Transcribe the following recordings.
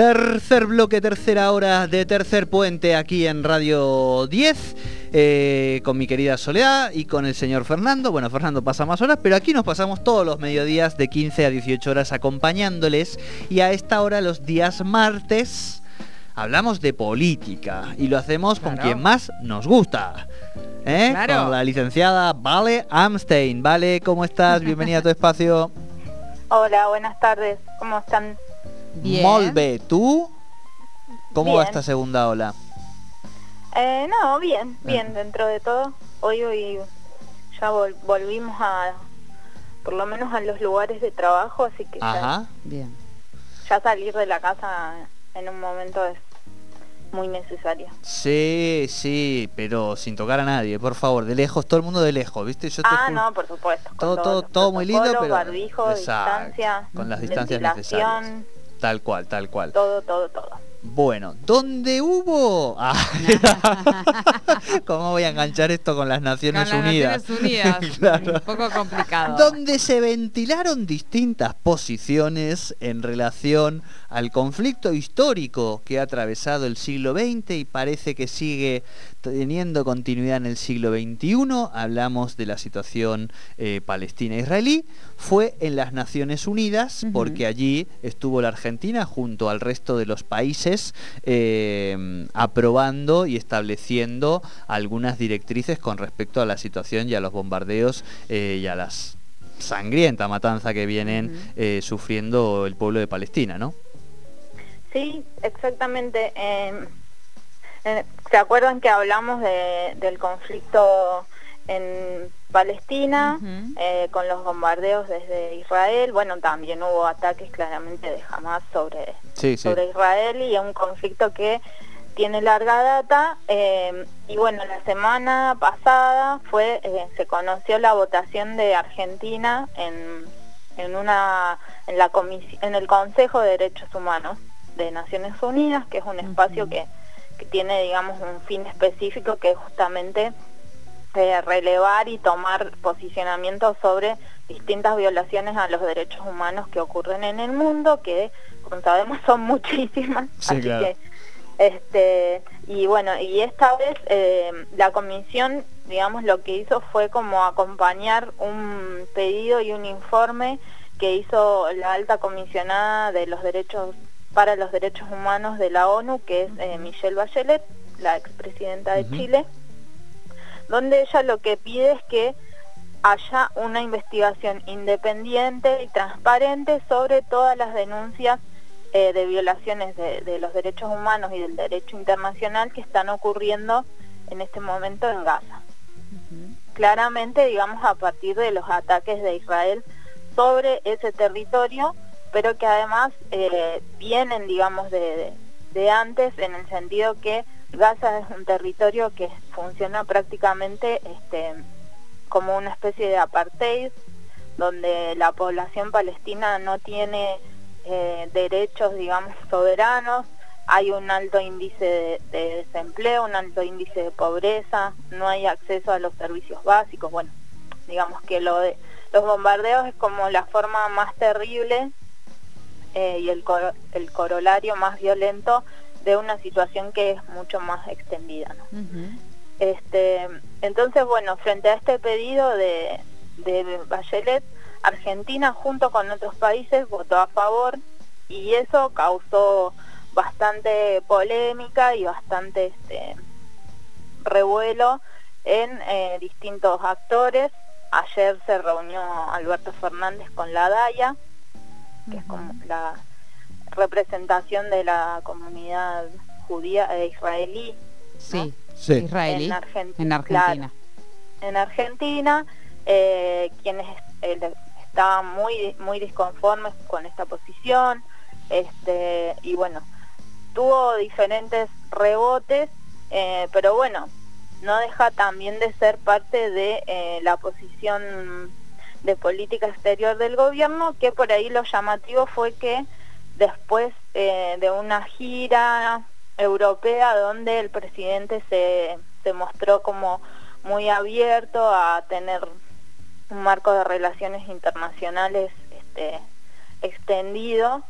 Tercer bloque, tercera hora de tercer puente aquí en Radio 10, eh, con mi querida Soledad y con el señor Fernando. Bueno, Fernando pasa más horas, pero aquí nos pasamos todos los mediodías de 15 a 18 horas acompañándoles y a esta hora los días martes hablamos de política y lo hacemos con quien más nos gusta. ¿eh? Con la licenciada Vale Amstein. Vale, ¿cómo estás? Bienvenida a tu espacio. Hola, buenas tardes. ¿Cómo están? Molve, ¿tú? ¿Cómo va esta segunda ola? Eh, no, bien, ah. bien, dentro de todo. Hoy, hoy ya volvimos a, por lo menos a los lugares de trabajo, así que Ya, bien. ya salir de la casa en un momento es muy necesario. Sí, sí, pero sin tocar a nadie, por favor, de lejos, todo el mundo de lejos, ¿viste? Yo ah, no, por supuesto. Todo, todo, todo muy lindo, pero... Barbijo, distancia, con las distancias necesarias. Tal cual, tal cual. Todo, todo, todo. Bueno, ¿dónde hubo? Ah, ¿Cómo voy a enganchar esto con las Naciones Unidas? Naciones Unidas, un poco complicado. Donde se ventilaron distintas posiciones en relación al conflicto histórico que ha atravesado el siglo XX y parece que sigue teniendo continuidad en el siglo XXI. Hablamos de la situación eh, palestina-israelí. Fue en las Naciones Unidas porque allí estuvo la Argentina junto al resto de los países eh, aprobando y estableciendo algunas directrices con respecto a la situación y a los bombardeos eh, y a las sangrienta matanza que vienen sufriendo el pueblo de Palestina, ¿no? Sí, exactamente. Eh, ¿Se acuerdan que hablamos del conflicto en Palestina eh, con los bombardeos desde Israel? Bueno, también hubo ataques claramente de Hamas sobre, sobre Israel y es un conflicto que tiene larga data em, y bueno, la semana pasada fue eh, se conoció la votación de Argentina en, en una en la en el Consejo de Derechos Humanos de Naciones Unidas, que es un espacio que, tiene, digamos, un fin específico que es justamente eh, relevar y tomar posicionamiento sobre distintas violaciones a los derechos humanos que ocurren en el mundo, que como sabemos son muchísimas. así que, este, y bueno, y esta vez eh, la comisión, digamos, lo que hizo fue como acompañar un pedido y un informe que hizo la alta comisionada de los derechos para los Derechos Humanos de la ONU, que es eh, Michelle Bachelet, la expresidenta de Chile, donde ella lo que pide es que haya una investigación independiente y transparente sobre todas las denuncias eh, de violaciones de, los derechos humanos y del derecho internacional que están ocurriendo en este momento en Gaza. Claramente, digamos, a partir de los ataques de Israel sobre ese territorio, pero que además eh, vienen, digamos, de, antes en el sentido que Gaza es un territorio que funciona prácticamente este, como una especie de apartheid, donde la población palestina no tiene eh, derechos, digamos, soberanos, hay un alto índice de, desempleo, un alto índice de pobreza, no hay acceso a los servicios básicos, bueno, digamos que lo de los bombardeos es como la forma más terrible eh, y el, el corolario más violento de una situación que es mucho más extendida. este, entonces, bueno, frente a este pedido de, de Bachelet, Argentina junto con otros países votó a favor y eso causó bastante polémica y bastante este, revuelo en eh, distintos actores. Ayer se reunió Alberto Fernández con la DAIA, que es como la representación de la comunidad judía e israelí. Sí, israelí. En, Argentina. en Argentina, eh, quienes eh, estaban muy, muy disconformes con esta posición, este, y bueno, tuvo diferentes rebotes, eh, pero bueno, no deja también de ser parte de la posición de política exterior del gobierno, que por ahí lo llamativo fue que después eh, de una gira europea donde el presidente se, se mostró como muy abierto a tener un marco de relaciones internacionales este, extendido,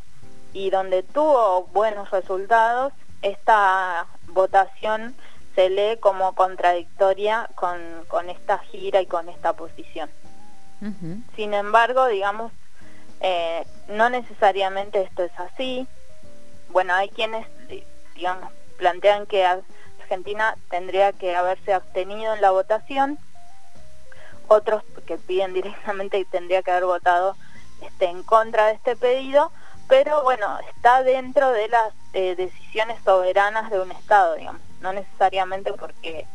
y donde tuvo buenos resultados, esta votación se lee como contradictoria con, con esta gira y con esta posición. Sin embargo, digamos, eh, no necesariamente esto es así. Bueno, hay quienes, digamos, plantean que Argentina tendría que haberse abstenido en la votación, otros que piden directamente que tendría que haber votado este, en contra de este pedido, pero bueno, está dentro de las eh, decisiones soberanas de un Estado, digamos, no necesariamente porque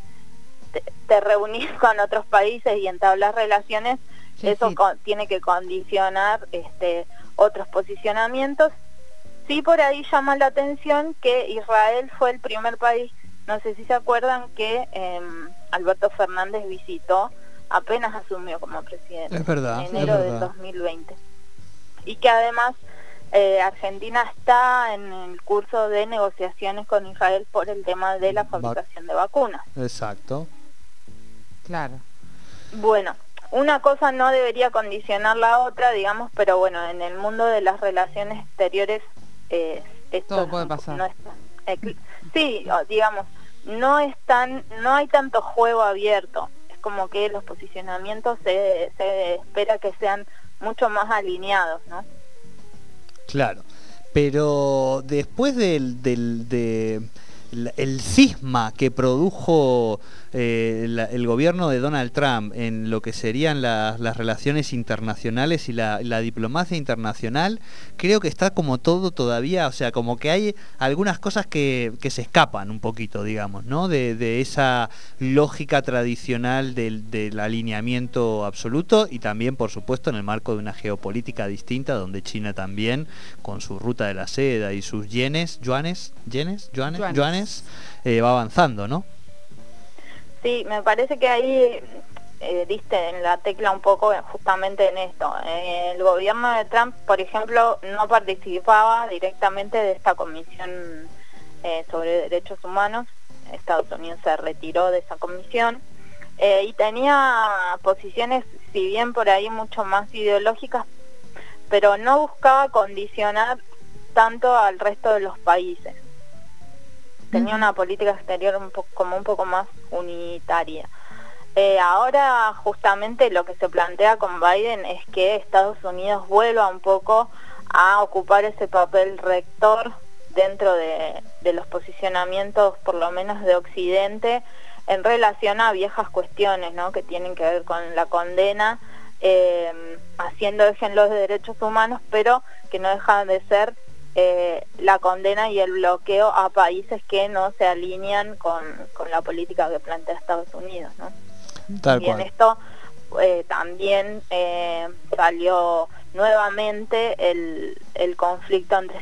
te, reunís con otros países y entablas relaciones, eso tiene que condicionar este, otros posicionamientos. Sí, por ahí llama la atención que Israel fue el primer país, no sé si se acuerdan, que em, Alberto Fernández visitó apenas asumió como presidente. Es verdad. En enero del 2020. Y que además eh, Argentina está en el curso de negociaciones con Israel por el tema de la fabricación de vacunas. Exacto. Claro. Bueno, una cosa no debería condicionar la otra, digamos, pero bueno, en el mundo de las relaciones exteriores eh, esto todo puede pasar. No sí, digamos, no están, no hay tanto juego abierto. Es como que los posicionamientos se, se espera que sean mucho más alineados, ¿no? Claro, pero después del, del de el cisma que produjo eh, el gobierno de Donald Trump en lo que serían las relaciones internacionales y la, diplomacia internacional, creo que está como todo todavía, o sea, como que hay algunas cosas que, se escapan un poquito, digamos, ¿no? De, esa lógica tradicional del, del, alineamiento absoluto y también, por supuesto, en el marco de una geopolítica distinta, donde China también, con su ruta de la seda y sus yenes, yuanes, yenes, yuanes, yuanes, eh, va avanzando, ¿no? Sí, me parece que ahí eh, diste en la tecla un poco justamente en esto. Eh, el gobierno de Trump, por ejemplo, no participaba directamente de esta comisión eh, sobre derechos humanos. Estados Unidos se retiró de esa comisión y tenía posiciones, si bien por ahí mucho más ideológicas, pero no buscaba condicionar tanto al resto de los países tenía una política exterior un poco, como un poco más unitaria. Eh, ahora justamente lo que se plantea con Biden es que Estados Unidos vuelva un poco a ocupar ese papel rector dentro de, los posicionamientos, por lo menos de Occidente, en relación a viejas cuestiones ¿no? que tienen que ver con la condena, eh, haciendo eje en los derechos humanos, pero que no dejan de ser eh, la condena y el bloqueo a países que no se alinean con, la política que plantea Estados Unidos. ¿no? y en esto eh, también eh, salió nuevamente el, el conflicto entre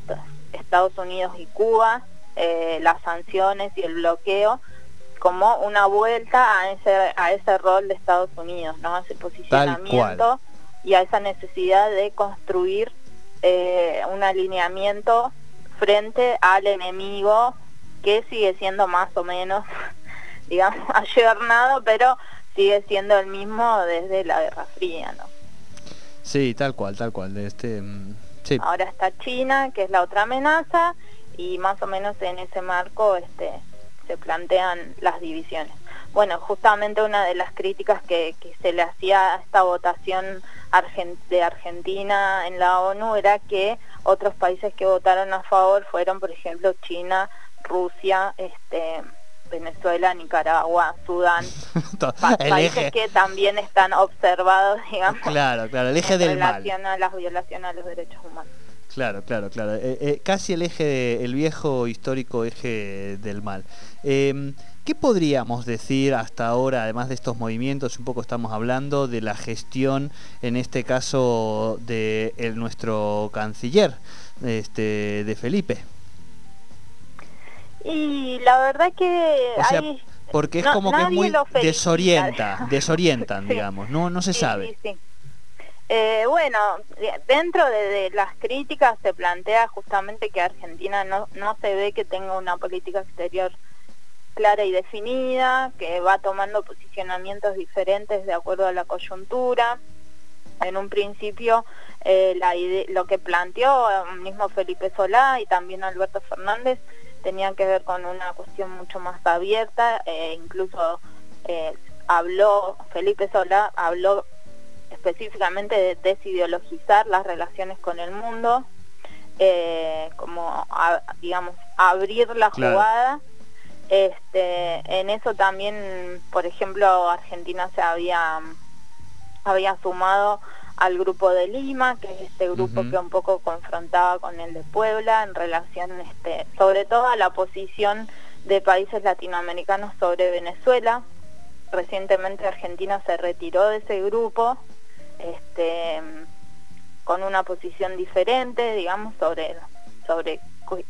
Estados Unidos y Cuba, las sanciones y el bloqueo como una vuelta a ese, a ese rol de Estados Unidos, ¿no? a ese posicionamiento y a esa necesidad de construir eh, un alineamiento frente al enemigo que sigue siendo más o menos, digamos, ayornado, pero sigue siendo el mismo desde la Guerra Fría, ¿no? Sí, tal cual, tal cual. Este, mm, sí. Ahora está China, que es la otra amenaza, y más o menos en ese marco este, se plantean las divisiones. Bueno, justamente una de las críticas que, que se le hacía a esta votación de Argentina en la ONU era que otros países que votaron a favor fueron, por ejemplo, China, Rusia, este, Venezuela, Nicaragua, Sudán, países que también están observados, digamos, claro, claro, el eje en del relación a las violaciones a los derechos humanos. Claro, claro, claro. Eh, eh, casi el eje, el viejo histórico eje del mal. Em, ¿Qué podríamos decir hasta ahora, además de estos movimientos, un poco estamos hablando de la gestión, en este caso, de nuestro canciller, este, de Felipe? Y la verdad que porque es como que es muy desorienta, desorientan, digamos, no, no se sabe. Eh, bueno, dentro de, las críticas se plantea justamente que Argentina no, no se ve que tenga una política exterior clara y definida, que va tomando posicionamientos diferentes de acuerdo a la coyuntura. en un principio eh, la lo que planteó el mismo Felipe Solá y también Alberto Fernández tenía que ver con una cuestión mucho más abierta, e incluso eh, habló, Felipe Solá habló específicamente de desideologizar las relaciones con el mundo, eh, como digamos abrir la jugada. Este, en eso también, por ejemplo, Argentina se había había sumado al grupo de Lima, que es este grupo que un poco confrontaba con el de Puebla en relación, este, sobre todo a la posición de países latinoamericanos sobre Venezuela. Recientemente Argentina se retiró de ese grupo, este, con una posición diferente, digamos, sobre, sobre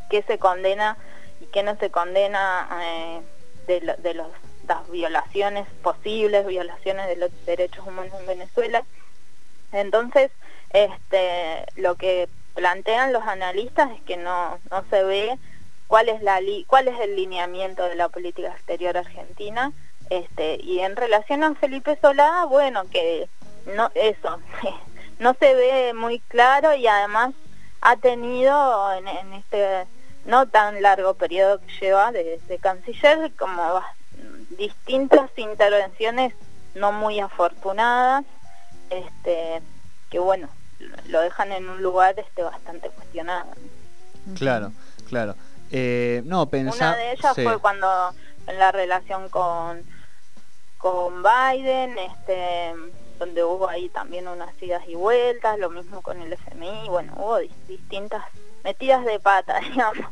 qué se condena y qué no se condena eh, de, de los, las violaciones posibles, violaciones de los derechos humanos en Venezuela. Entonces, este, lo que plantean los analistas es que no, no se ve cuál es, la cuál es el lineamiento de la política exterior argentina. Este, y en relación a Felipe Solá, bueno, que no eso, no se ve muy claro y además ha tenido en, este no tan largo periodo que lleva de, de canciller como distintas intervenciones no muy afortunadas este, que bueno, lo dejan en un lugar este, bastante cuestionado. Claro, claro. Eh, no, Una de ellas fue cuando en la relación con, con Biden, este, donde hubo ahí también unas idas y vueltas, lo mismo con el FMI, bueno, hubo distintas metidas de pata, digamos,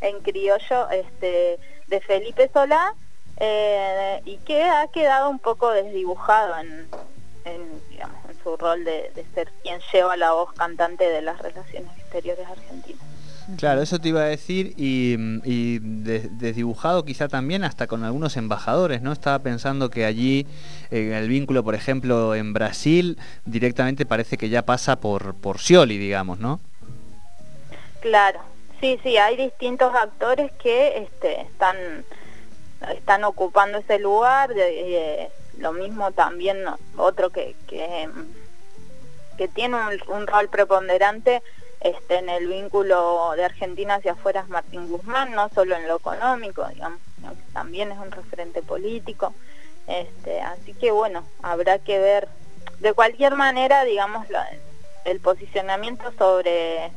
en criollo este, de Felipe Solá, eh, y que ha quedado un poco desdibujado en, digamos, en su rol de, ser quien lleva la voz cantante de las relaciones exteriores argentinas. Claro, eso te iba a decir y, desdibujado quizá también hasta con algunos embajadores, ¿no? Estaba pensando que allí eh, el vínculo, por ejemplo, en Brasil directamente parece que ya pasa por, por Scioli, digamos, ¿no? Claro, sí, sí, hay distintos actores que este, están, están ocupando ese lugar, de, lo mismo también otro que, que, tiene un, rol preponderante este, en el vínculo de Argentina hacia afuera es Martín Guzmán, no solo en lo económico, digamos, también es un referente político. Este, así que bueno, habrá que ver, de cualquier manera, digamos, el posicionamiento sobre,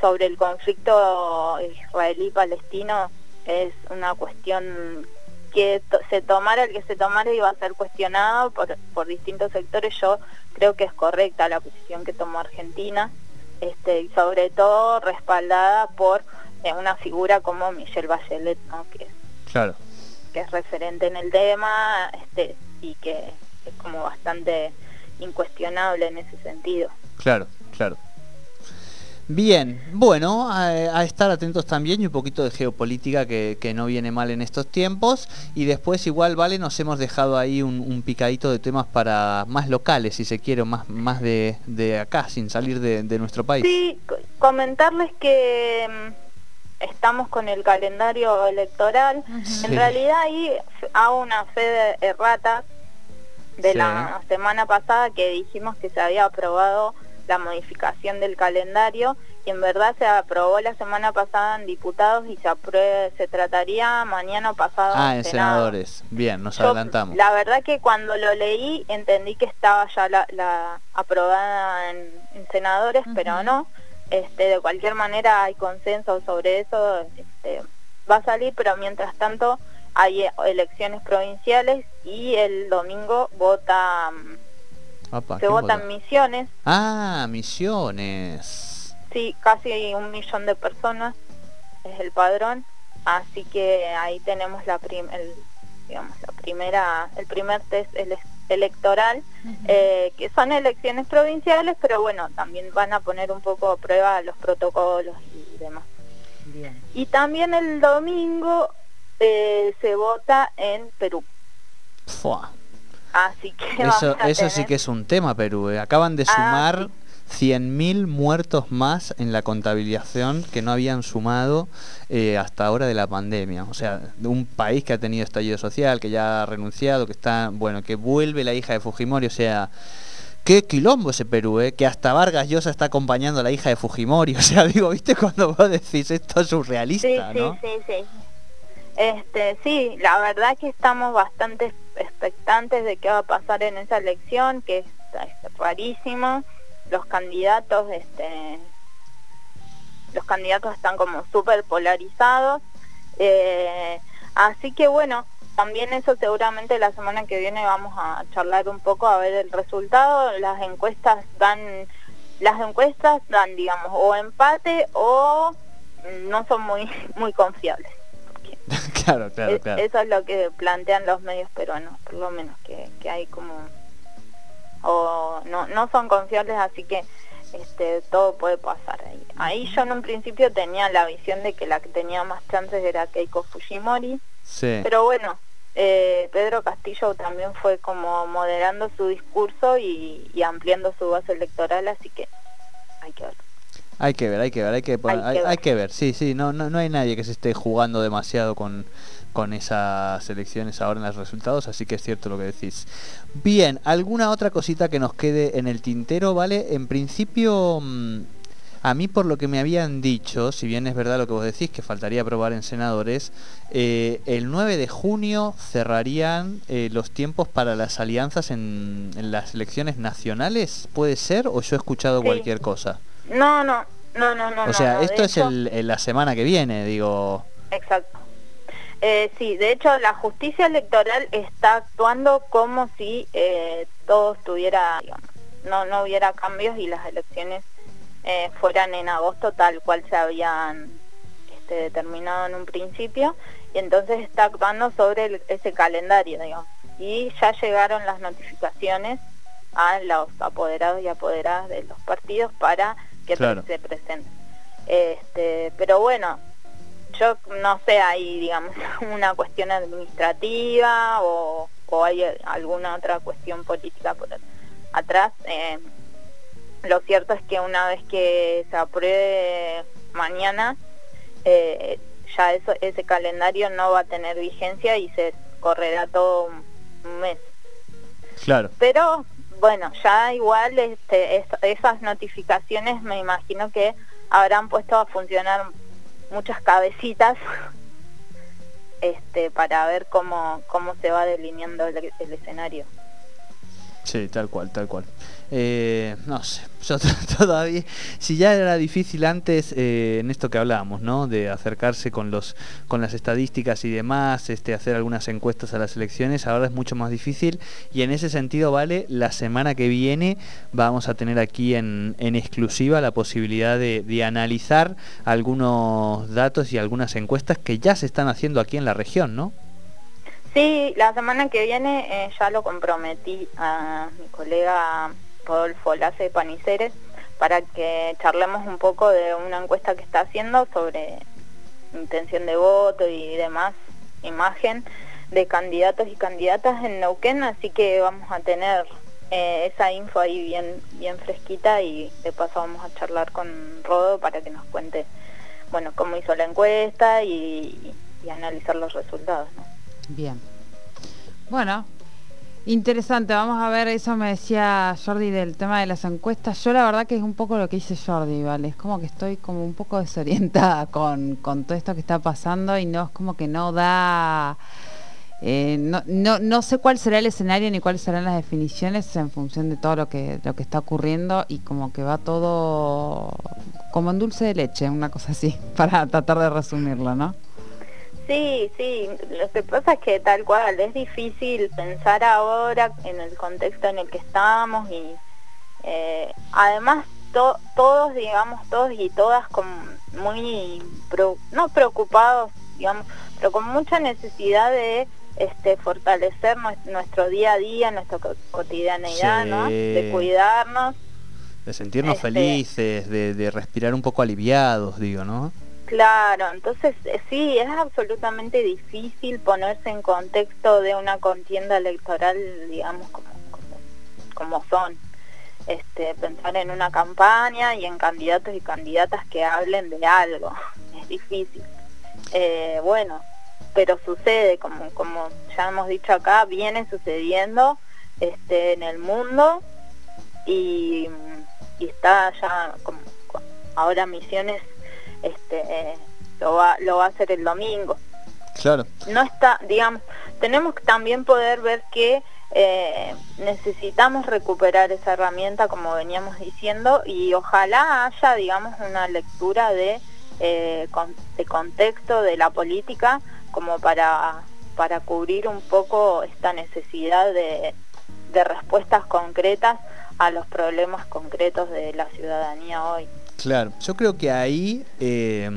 sobre el conflicto israelí-palestino es una cuestión que se tomara el que se tomara iba a ser cuestionado por, por distintos sectores, yo creo que es correcta la posición que tomó Argentina, este, y sobre todo respaldada por eh, una figura como Michelle Bachelet, ¿no? que, claro. que es referente en el tema este, y que es como bastante incuestionable en ese sentido. Claro, claro. Bien, bueno, a, estar atentos también y un poquito de geopolítica que, no viene mal en estos tiempos. Y después igual, vale, nos hemos dejado ahí un, picadito de temas para más locales, si se quiere, más, más de, acá, sin salir de, nuestro país. Sí, comentarles que mm, estamos con el calendario electoral. En realidad ahí hago una fe de errata de la semana pasada que dijimos que se había aprobado la modificación del calendario y en verdad se aprobó la semana pasada en diputados y se apruebe, se trataría mañana pasado ah, en senadores. Bien, nos adelantamos. La verdad que cuando lo leí entendí que estaba ya la, aprobada en, senadores, pero no. Este, de cualquier manera hay consenso sobre eso, este, va a salir, pero mientras tanto hay elecciones provinciales y el domingo vota se votan misiones. Ah, misiones. Sí, casi un millón de personas es el padrón, así que ahí tenemos la el, digamos la primera el primer test electoral eh, que son elecciones provinciales, pero bueno también van a poner un poco a prueba los protocolos y demás. Y también el domingo eh, se vota en Perú. Así que eso, eso sí que es un tema, Perú. Eh. Acaban de ah, sumar 100.000 muertos más en la contabilización que no habían sumado eh, hasta ahora de la pandemia. O sea, de un país que ha tenido estallido social, que ya ha renunciado, que está, bueno, que vuelve la hija de Fujimori, o sea, qué quilombo ese Perú, ¿eh? que hasta Vargas Llosa está acompañando a la hija de Fujimori. O sea, digo, ¿viste cuando vos decís esto es surrealista, sí, ¿no? Sí, sí, sí. Este, sí, la verdad que estamos bastante expectantes de qué va a pasar en esa elección, que es, rarísimo. Los candidatos, este, los candidatos están como súper polarizados. Eh, así que bueno, también eso seguramente la semana que viene vamos a charlar un poco a ver el resultado. Las encuestas dan, las encuestas dan, digamos, o empate o no son muy, muy confiables. claro, claro, e-, claro. Eso es lo que plantean los medios peruanos, por lo menos, que, que hay como... o no, no son confiables, así que este, todo puede pasar ahí. Ahí yo en un principio tenía la visión de que la que tenía más chances era Keiko Fujimori, sí. pero bueno, eh, Pedro Castillo también fue como moderando su discurso y, ampliando su base electoral, así que hay que ver. Hay que ver, hay que ver, hay que, hay, que, ver. Sí, sí, no, no, no hay nadie que se esté jugando demasiado con, con esas elecciones ahora en los resultados, así que es cierto lo que decís. Bien, ¿alguna otra cosita que nos quede en el tintero, vale? En principio, mm, a mí por lo que me habían dicho, si bien es verdad lo que vos decís, que faltaría aprobar en senadores, eh, el 9 de junio cerrarían eh, los tiempos para las alianzas en, las elecciones nacionales, ¿puede ser? ¿O yo he escuchado cualquier cosa? No, no, no, no, no. O sea, esto es el, la semana que viene, digo. Exacto. Eh, sí, de hecho la justicia electoral está actuando como si eh, todo estuviera, digamos, no, no hubiera cambios y las elecciones eh, fueran en agosto tal cual se habían este, determinado en un principio y entonces está actuando sobre ese calendario, digamos. Y ya llegaron las notificaciones a los apoderados y apoderadas de los partidos para que se presenten. Este, pero bueno, yo no sé, hay digamos una cuestión administrativa o, hay alguna otra cuestión política por atrás. Eh, lo cierto es que una vez que se apruebe mañana, eh, ya eso, ese calendario no va a tener vigencia y se correrá todo un mes. Claro. Pero bueno, ya igual este, esas notificaciones me imagino que habrán puesto a funcionar muchas cabecitas este, para ver cómo, cómo se va delineando el escenario. Sí, tal cual, tal cual. Eh, no sé, yo todavía, si ya era difícil antes eh, en esto que hablábamos, ¿no? De acercarse con los, con las estadísticas y demás, este, hacer algunas encuestas a las elecciones, ahora es mucho más difícil y en ese sentido, vale, la semana que viene vamos a tener aquí en, exclusiva la posibilidad de, de analizar algunos datos y algunas encuestas que ya se están haciendo aquí en la región, ¿no? Sí, la semana que viene eh, ya lo comprometí a mi colega Rodolfo Lace Paniceres para que charlemos un poco de una encuesta que está haciendo sobre intención de voto y demás, imagen de candidatos y candidatas en Neuquén, así que vamos a tener eh, esa info ahí bien, bien fresquita y de paso vamos a charlar con Rodo para que nos cuente bueno cómo hizo la encuesta y, analizar los resultados. Bien. Bueno, interesante. Vamos a ver, eso me decía Jordi del tema de las encuestas. Yo la verdad que es un poco lo que dice Jordi, ¿vale? Es como que estoy como un poco desorientada con, con todo esto que está pasando y no es como que no da... Eh, no, no, no, sé cuál será el escenario ni cuáles serán las definiciones en función de todo lo que, lo que está ocurriendo y como que va todo como en dulce de leche, una cosa así, para tratar de resumirlo, ¿no? Sí, sí, lo que pasa es que tal cual, es difícil pensar ahora en el contexto en el que estamos y eh, además todos, digamos, todos y todas con muy, no preocupados, digamos, pero con mucha necesidad de este, fortalecer nuestro día a día, nuestra cotidianeidad, ¿no? De cuidarnos. De sentirnos este, felices, de, de respirar un poco aliviados, digo, ¿no? Claro, entonces eh, sí, es absolutamente difícil ponerse en contexto de una contienda electoral, digamos, como, como, son. Este, pensar en una campaña y en candidatos y candidatas que hablen de algo. Es difícil. Eh, bueno, pero sucede, como, como ya hemos dicho acá, viene sucediendo este, en el mundo y, está ya como ahora Misiones este lo va lo va a hacer el domingo claro no está digamos tenemos que también poder ver que eh, necesitamos recuperar esa herramienta como veníamos diciendo y ojalá haya digamos una lectura de, eh, de contexto de la política como para, para cubrir un poco esta necesidad de, de respuestas concretas a los problemas concretos de la ciudadanía hoy. Claro, yo creo que ahí eh,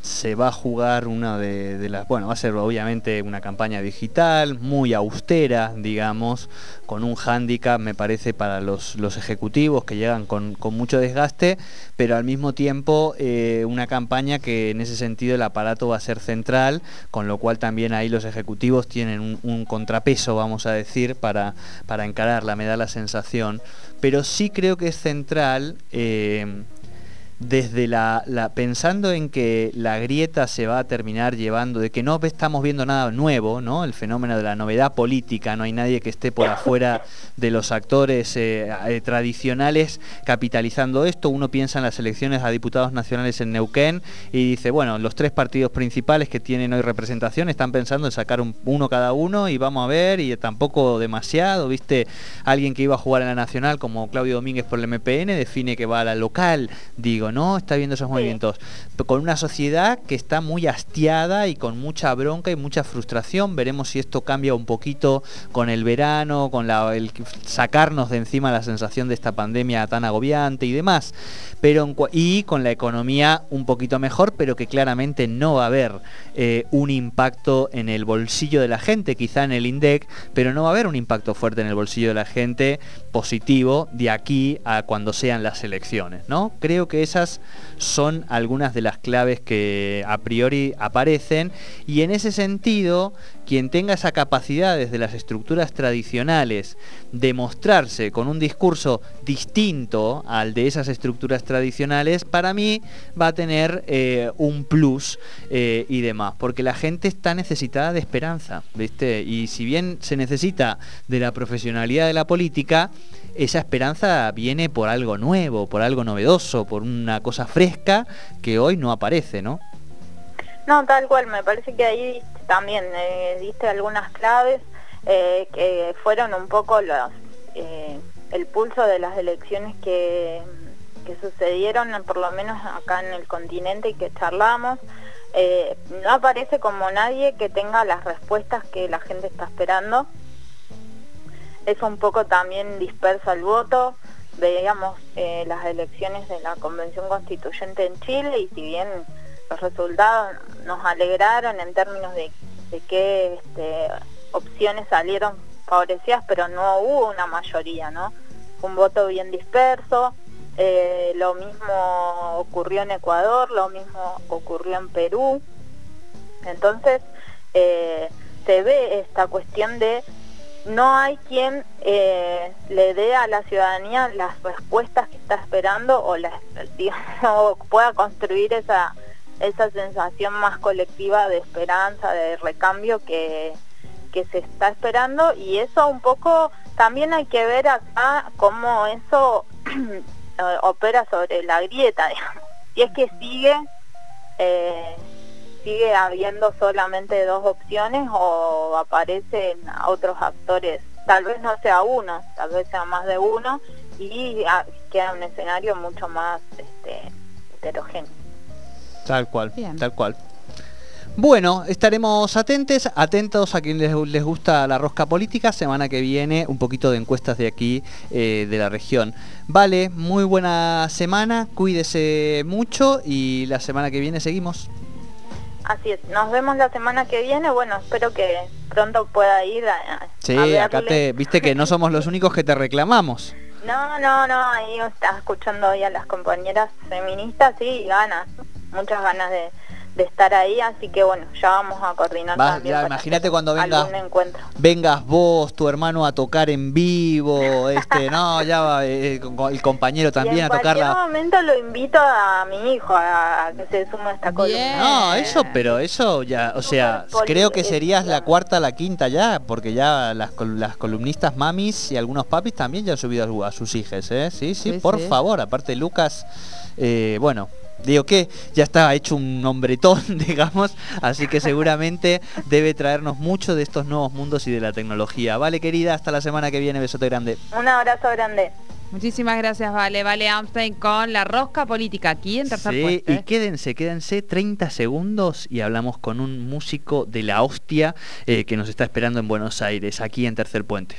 se va a jugar una de, las, bueno, va a ser obviamente una campaña digital, muy austera, digamos, con un hándicap, me parece, para los, ejecutivos que llegan con, mucho desgaste, pero al mismo tiempo eh, una campaña que en ese sentido el aparato va a ser central, con lo cual también ahí los ejecutivos tienen un, contrapeso, vamos a decir, para, para encararla, me da la sensación, pero sí creo que es central. Eh, desde la, pensando en que la grieta se va a terminar llevando, de que no estamos viendo nada nuevo, ¿no? El fenómeno de la novedad política, no hay nadie que esté por afuera de los actores eh, eh, tradicionales capitalizando esto. Uno piensa en las elecciones a diputados nacionales en Neuquén y dice, bueno, los tres partidos principales que tienen hoy representación están pensando en sacar uno cada uno y vamos a ver, y tampoco demasiado, ¿viste? Alguien que iba a jugar en la nacional como Claudio Domínguez por el MPN define que va a la local, digo, ¿no? Está viendo esos movimientos. Con una sociedad que está muy hastiada y con mucha bronca y mucha frustración. Veremos si esto cambia un poquito con el verano, con la, el sacarnos de encima la sensación de esta pandemia tan agobiante y demás. Pero y con la economía un poquito mejor, pero que claramente no va a haber eh, un impacto en el bolsillo de la gente, quizá en el INDEC, pero no va a haber un impacto fuerte en el bolsillo de la gente positivo de aquí a cuando sean las elecciones, ¿no? Creo que esa son algunas de las claves que a priori aparecen y en ese sentido quien tenga esa capacidad desde las estructuras tradicionales de mostrarse con un discurso distinto al de esas estructuras tradicionales, para mí va a tener eh, un plus eh, y demás, porque la gente está necesitada de esperanza, ¿viste? Y si bien se necesita de la profesionalidad de la política, esa esperanza viene por algo nuevo, por algo novedoso, por una cosa fresca que hoy no aparece, ¿no? No, tal cual, me parece que ahí también eh, diste algunas claves eh, que fueron un poco eh, el pulso de las elecciones que, que, sucedieron, por lo menos acá en el continente y que charlamos. no aparece como nadie que tenga las respuestas que la gente está esperando es un poco también disperso el voto. Veíamos eh, las elecciones de la Convención Constituyente en Chile y si bien los resultados nos alegraron en términos de, qué este, opciones salieron favorecidas, pero no hubo una mayoría, ¿no? Un voto bien disperso. Eh, lo mismo ocurrió en Ecuador, lo mismo ocurrió en Perú. Entonces, eh, se ve esta cuestión de no hay quien eh, le dé a la ciudadanía las respuestas que está esperando o las, pueda construir esa, esa sensación más colectiva de esperanza, de recambio que, que se está esperando y eso un poco también hay que ver acá cómo eso opera sobre la grieta, digamos. Si es que sigue eh, sigue habiendo solamente dos opciones o aparecen otros actores, tal vez no sea uno, tal vez sea más de uno y queda un escenario mucho más este, heterogéneo. Tal cual, tal cual. Bueno, estaremos atentos, atentos a quienes les, gusta la rosca política. Semana que viene, un poquito de encuestas de aquí, eh, de la región. Vale, muy buena semana, cuídese mucho y la semana que viene seguimos. Así es, nos vemos la semana que viene, bueno, espero que pronto pueda ir a... Sí, acá te, viste que no somos los únicos que te reclamamos. No, no, no, ahí estás escuchando hoy a las compañeras feministas, sí, ganas, muchas ganas de, estar ahí, así que bueno, ya vamos a coordinar también. imagínate cuando vengas, vengas vos, tu hermano a tocar en vivo, este, no, ya va eh, el compañero también a tocar. En cualquier momento lo invito a mi hijo a, que se sume a esta columna. No, eso, pero eso ya, o sea, creo que serías la cuarta, la quinta ya, porque ya las, las columnistas mamis y algunos papis también ya han subido a, sus hijas, ¿eh? Sí, sí, por favor, aparte Lucas, eh, bueno, digo que ya está hecho un hombretón, digamos, así que seguramente debe traernos mucho de estos nuevos mundos y de la tecnología. Vale, querida, hasta la semana que viene, besote grande. Un abrazo grande. Muchísimas gracias, Vale. Vale Amstein con la rosca política aquí en Tercer Sí, y quédense, quédense 30 segundos y hablamos con un músico de la hostia eh, que nos está esperando en Buenos Aires, aquí en Tercer Puente.